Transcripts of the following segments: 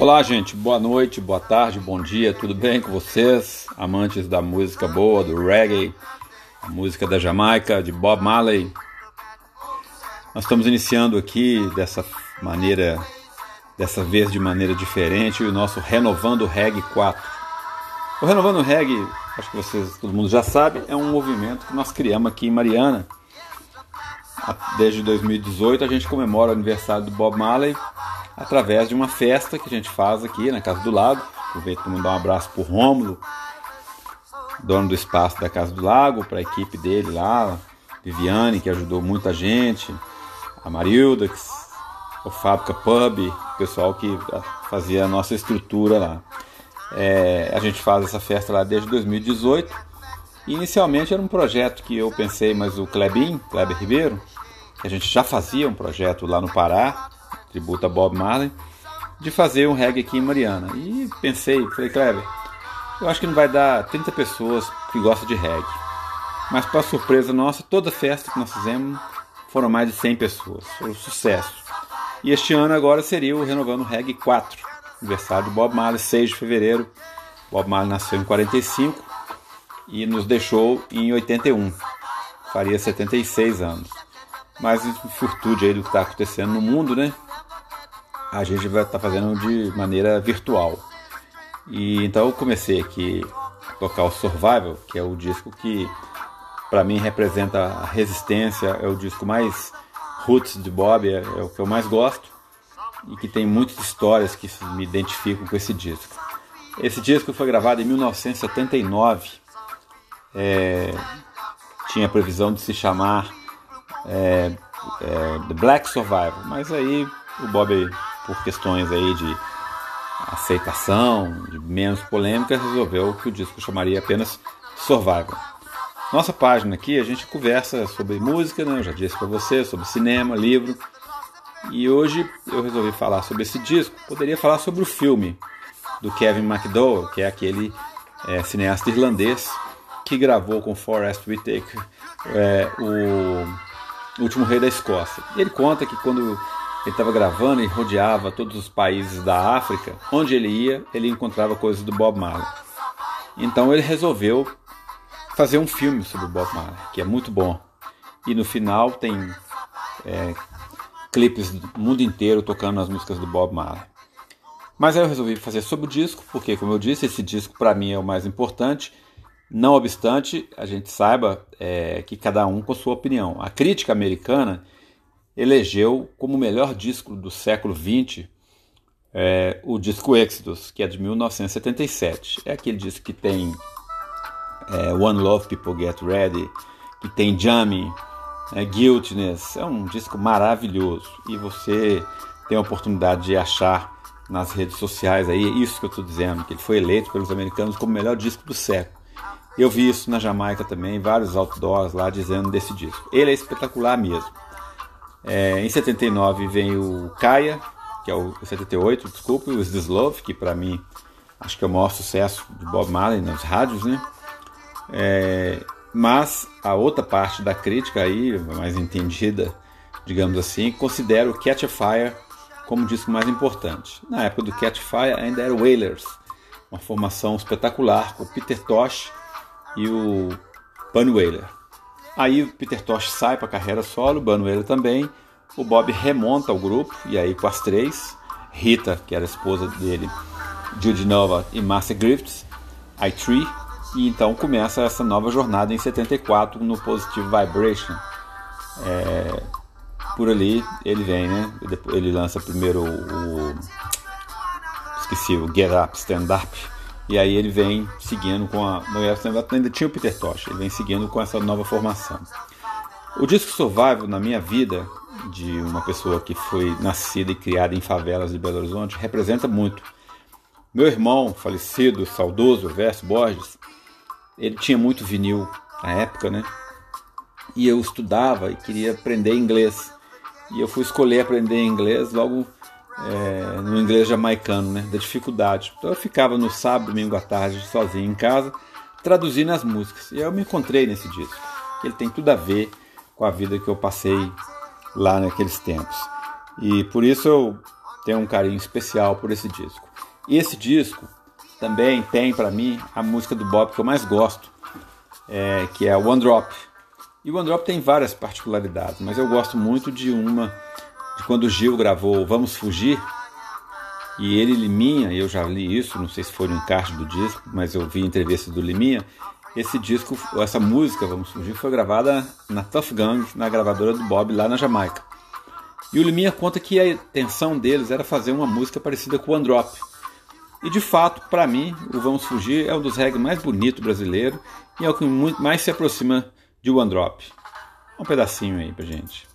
Olá, gente. Boa noite, boa tarde, bom dia. Tudo bem com vocês? Amantes da música boa, do reggae, a música da Jamaica, de Bob Marley. Nós estamos iniciando aqui dessa maneira, dessa vez de maneira diferente, o nosso Renovando Reggae 4. O Renovando Reggae, acho que vocês, todo mundo já sabe, é um movimento que nós criamos aqui em Mariana. Desde 2018 a gente comemora o aniversário do Bob Marley através de uma festa que a gente faz aqui na Casa do Lago. Aproveito para mandar um abraço para o Rômulo, dono do espaço da Casa do Lago, para a equipe dele lá, Viviane, que ajudou muita gente, a Marilda, o Fábrica Pub, o pessoal que fazia a nossa estrutura lá. É, a gente faz essa festa lá desde 2018. E inicialmente era um projeto que eu pensei, mas o Klebin, Kleber Ribeiro, que a gente já fazia um projeto lá no Pará, tributo a Bob Marley, de fazer um reggae aqui em Mariana. E pensei, falei, Kleber, eu acho que não vai dar 30 pessoas que gostam de reggae. Mas para surpresa nossa, toda festa que nós fizemos foram mais de 100 pessoas. Foi um sucesso. E este ano agora seria o Renovando Reggae 4, aniversário de Bob Marley, 6 de fevereiro. Bob Marley nasceu em 45 e nos deixou em 81. Faria 76 anos. Mas em virtude aí do que está acontecendo no mundo, né? A gente vai estar tá fazendo de maneira virtual. E então eu comecei aqui a tocar o Survival, que é o disco que para mim representa a resistência, é o disco mais roots de Bob, é, é, o que eu mais gosto e que tem muitas histórias que me identificam com esse disco. Esse disco foi gravado em 1979, é, tinha previsão de se chamar é, é, The Black Survival, mas aí o Bob por questões aí de aceitação, de menos polêmica, resolveu que o disco chamaria apenas Survival. Nossa página aqui a gente conversa sobre música, né? eu já disse para você, sobre cinema, livro. E hoje eu resolvi falar sobre esse disco. Poderia falar sobre o filme do Kevin McDowell, que é aquele é, cineasta irlandês que gravou com Forrest Whitaker é, o Último Rei da Escócia. Ele conta que quando ele estava gravando e rodeava todos os países da África. Onde ele ia, ele encontrava coisas do Bob Marley. Então ele resolveu fazer um filme sobre o Bob Marley, que é muito bom. E no final tem é, clipes do mundo inteiro tocando as músicas do Bob Marley. Mas aí eu resolvi fazer sobre o disco, porque, como eu disse, esse disco para mim é o mais importante. Não obstante, a gente saiba é, que cada um com sua opinião. A crítica americana elegeu como melhor disco do século XX é, o disco Exodus, que é de 1977. É aquele disco que tem é, One Love People Get Ready, que tem Jamming, é, Guiltiness. É um disco maravilhoso e você tem a oportunidade de achar nas redes sociais aí isso que eu estou dizendo, que ele foi eleito pelos americanos como o melhor disco do século. Eu vi isso na Jamaica também, vários outdoors lá dizendo desse disco. Ele é espetacular mesmo. É, em 79 vem o Kaya, que é o 78, desculpe, o Slislove, que para mim acho que é o maior sucesso de Bob Marley nas rádios, né? É, mas a outra parte da crítica aí, mais entendida, digamos assim, considera o Catch a Fire como o disco mais importante. Na época do Catch Fire ainda era o Wailers, uma formação espetacular com o Peter Tosh e o Bunny Wailer. Aí o Peter Tosh sai para carreira solo, Banuelo também. O Bob remonta o grupo, e aí com as três, Rita, que era a esposa dele, Judy Nova e Marcia Griffiths, I Tree, e então começa essa nova jornada em 74 no Positive Vibration. É, por ali ele vem, né? Ele lança primeiro o. Esqueci, o Get Up, Stand Up e aí ele vem seguindo com a. No ainda tinha o Peter Tosh, ele vem seguindo com essa nova formação. O disco Survival na minha vida, de uma pessoa que foi nascida e criada em favelas de Belo Horizonte, representa muito. Meu irmão, falecido, saudoso, Verso Borges, ele tinha muito vinil na época, né? E eu estudava e queria aprender inglês. E eu fui escolher aprender inglês logo é, no inglês jamaicano, né, da dificuldade. Então eu ficava no sábado, domingo à tarde, sozinho em casa, traduzindo as músicas. E aí eu me encontrei nesse disco. Ele tem tudo a ver com a vida que eu passei lá naqueles tempos. E por isso eu tenho um carinho especial por esse disco. Esse disco também tem para mim a música do Bob que eu mais gosto, é, que é One Drop. E One Drop tem várias particularidades, mas eu gosto muito de uma de quando o Gil gravou Vamos Fugir, e ele Liminha, eu já li isso, não sei se foi no encarte do disco, mas eu vi entrevista do Liminha. Esse disco, essa música, Vamos Fugir, foi gravada na Tough Gang, na gravadora do Bob lá na Jamaica. E o Liminha conta que a intenção deles era fazer uma música parecida com o One Drop. E de fato, para mim, o Vamos Fugir é um dos reggae mais bonitos brasileiro e é o que mais se aproxima de One Drop. Um pedacinho aí pra gente.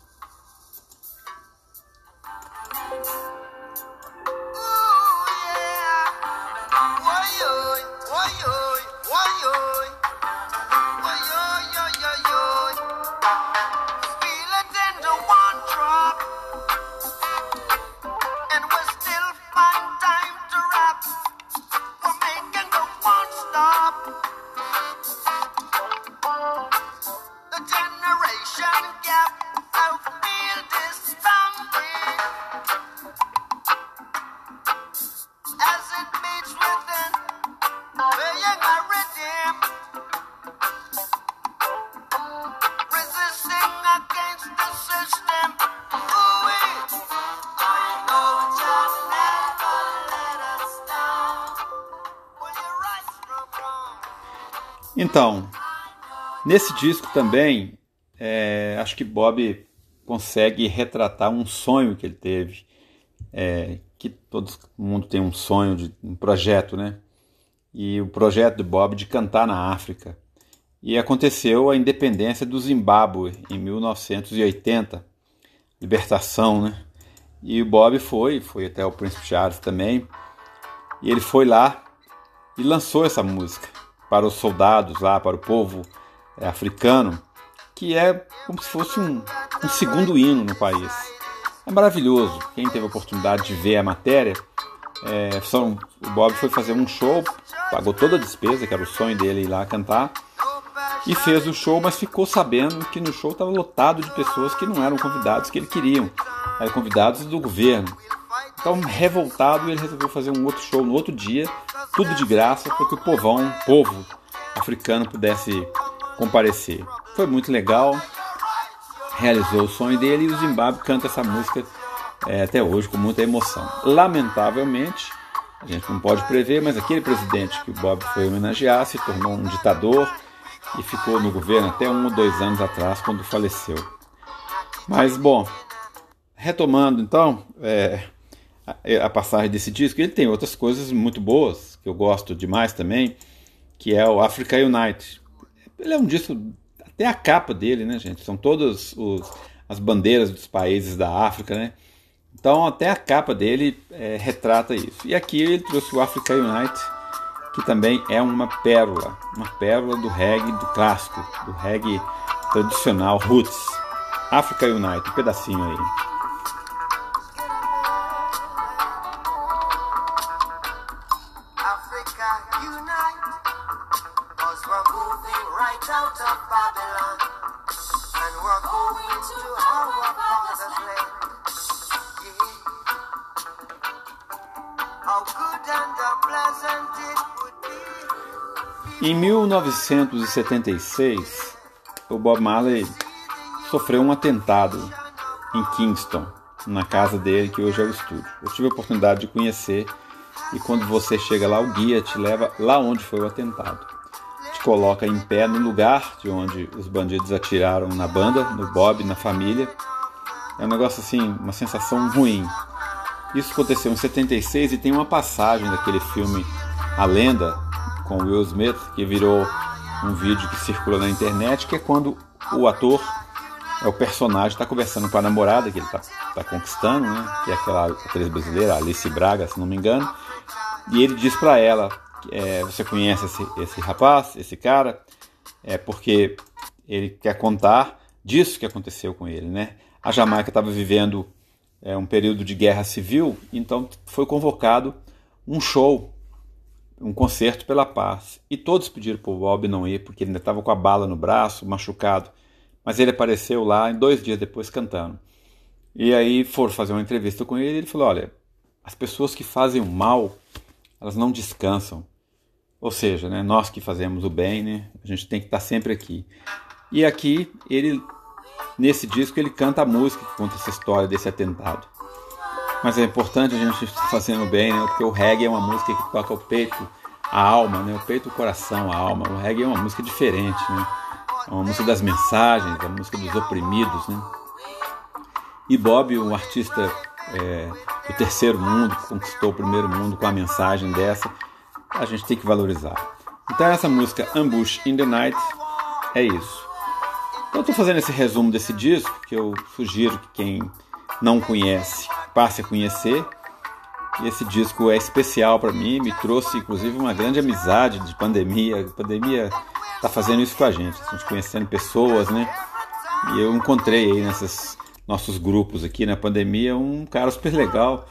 Então, nesse disco também, é, acho que Bob consegue retratar um sonho que ele teve, é, que todo mundo tem um sonho, de um projeto, né? E o projeto do Bob de cantar na África. E aconteceu a independência do Zimbábue em 1980, libertação, né? E o Bob foi, foi até o Príncipe Charles também, e ele foi lá e lançou essa música para os soldados lá, para o povo é, africano, que é como se fosse um, um segundo hino no país. É maravilhoso. Quem teve a oportunidade de ver a matéria, é, são, o Bob foi fazer um show, pagou toda a despesa, que era o sonho dele ir lá cantar, e fez o show, mas ficou sabendo que no show estava lotado de pessoas que não eram convidados que ele queriam, eram convidados do governo. Então, revoltado, ele resolveu fazer um outro show no outro dia, tudo de graça para que o povão, o povo africano pudesse comparecer. Foi muito legal, realizou o sonho dele e o Zimbábue canta essa música é, até hoje com muita emoção. Lamentavelmente, a gente não pode prever, mas aquele presidente que o Bob foi homenagear se tornou um ditador e ficou no governo até um ou dois anos atrás, quando faleceu. Mas, bom, retomando então, é, a, passagem desse disco. Ele tem outras coisas muito boas, que eu gosto demais também, que é o Africa Unite. Ele é um disco, até a capa dele, né, gente? São todas as bandeiras dos países da África, né? Então, até a capa dele é, retrata isso. E aqui ele trouxe o Africa Unite, que também é uma pérola, uma pérola do reggae do clássico, do reggae tradicional roots. Africa Unite, um pedacinho aí. 1976, o Bob Marley sofreu um atentado em Kingston, na casa dele, que hoje é o estúdio. Eu tive a oportunidade de conhecer e quando você chega lá, o guia te leva lá onde foi o atentado. Te coloca em pé no lugar de onde os bandidos atiraram na banda, no Bob, na família. É um negócio assim, uma sensação ruim. Isso aconteceu em 76 e tem uma passagem daquele filme A Lenda, com Will Smith, que virou um vídeo que circula na internet, que é quando o ator, é o personagem, está conversando com a namorada que ele está tá conquistando, né? que é aquela atriz brasileira, Alice Braga, se não me engano, e ele diz para ela: é, Você conhece esse, esse rapaz, esse cara? É porque ele quer contar disso que aconteceu com ele. Né? A Jamaica estava vivendo é, um período de guerra civil, então foi convocado um show um concerto pela paz. E todos pediram para o Bob não ir, porque ele ainda estava com a bala no braço, machucado. Mas ele apareceu lá dois dias depois cantando. E aí foram fazer uma entrevista com ele e ele falou: Olha, as pessoas que fazem o mal, elas não descansam. Ou seja, né, nós que fazemos o bem, né, a gente tem que estar sempre aqui. E aqui ele nesse disco ele canta a música que conta essa história desse atentado. Mas é importante a gente estar fazendo bem, né, porque o reggae é uma música que toca o peito, a alma, né, o peito, o coração, a alma. O reggae é uma música diferente, né? É uma música das mensagens, a música dos oprimidos, né? E Bob, um artista é, do terceiro mundo, que conquistou o primeiro mundo com a mensagem dessa, a gente tem que valorizar. Então essa música Ambush in the Night é isso. Então estou fazendo esse resumo desse disco, que eu sugiro que quem não conhece passe a conhecer. E esse disco é especial para mim, me trouxe inclusive uma grande amizade de pandemia. A pandemia está fazendo isso com a gente, a gente conhecendo pessoas, né? E eu encontrei aí nesses nossos grupos aqui na pandemia um cara super legal,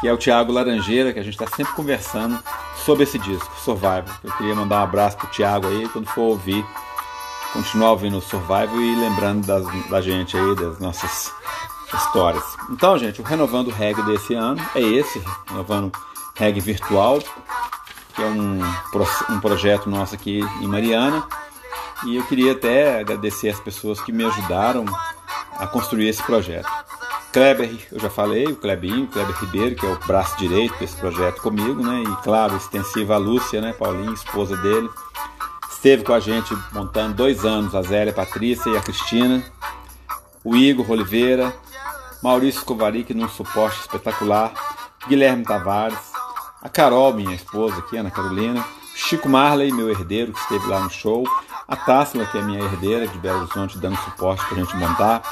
que é o Tiago Laranjeira, que a gente está sempre conversando sobre esse disco, Survival. Eu queria mandar um abraço pro Tiago aí, quando for ouvir, continuar ouvindo o Survival e lembrando das, da gente aí, das nossas histórias. Então, gente, o Renovando Reggae desse ano é esse, Renovando Reggae Virtual, que é um, um projeto nosso aqui em Mariana. E eu queria até agradecer as pessoas que me ajudaram a construir esse projeto. Kleber, eu já falei, o Klebinho, o Kleber Ribeiro, que é o braço direito desse projeto comigo, né? E claro, extensiva a Lúcia, né? Paulinho, esposa dele. Esteve com a gente montando dois anos, a Zélia, a Patrícia e a Cristina. O Igor Oliveira, Maurício Kovaric num suporte espetacular, Guilherme Tavares, a Carol, minha esposa aqui, Ana Carolina, Chico Marley, meu herdeiro, que esteve lá no show, a Tássila, que é minha herdeira de Belo Horizonte, dando suporte para gente montar,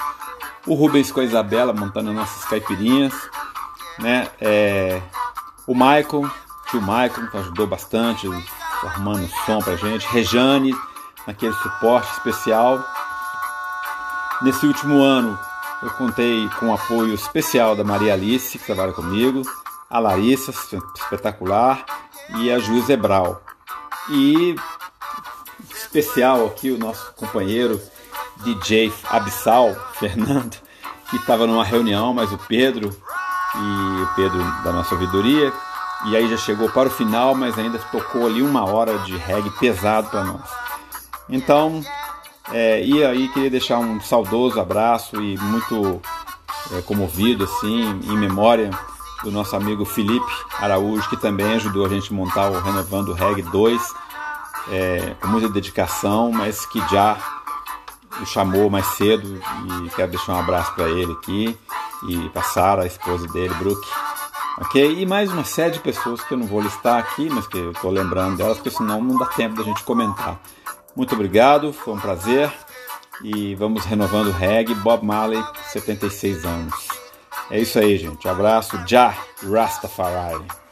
o Rubens com a Isabela montando as nossas caipirinhas, né? É, o Michael, tio Michael, que ajudou bastante, arrumando som pra gente, Rejane, naquele suporte especial. Nesse último ano, eu contei com o apoio especial da Maria Alice, que trabalha comigo, a Larissa, espetacular, e a Ju Zebral. E especial aqui o nosso companheiro DJ Abissal, Fernando, que estava numa reunião, mas o Pedro e o Pedro da nossa ouvidoria, e aí já chegou para o final, mas ainda tocou ali uma hora de reggae pesado para nós. Então, é, e aí queria deixar um saudoso abraço e muito é, comovido assim, em memória do nosso amigo Felipe Araújo, que também ajudou a gente a montar o Renovando Reg 2, é, com muita dedicação, mas que já o chamou mais cedo e quero deixar um abraço para ele aqui e para Sara, a esposa dele, Brooke. Ok? E mais uma série de pessoas que eu não vou listar aqui, mas que eu estou lembrando delas, porque senão não dá tempo da gente comentar. Muito obrigado, foi um prazer e vamos renovando o reggae. Bob Marley, 76 anos. É isso aí, gente. abraço. Já Rastafari.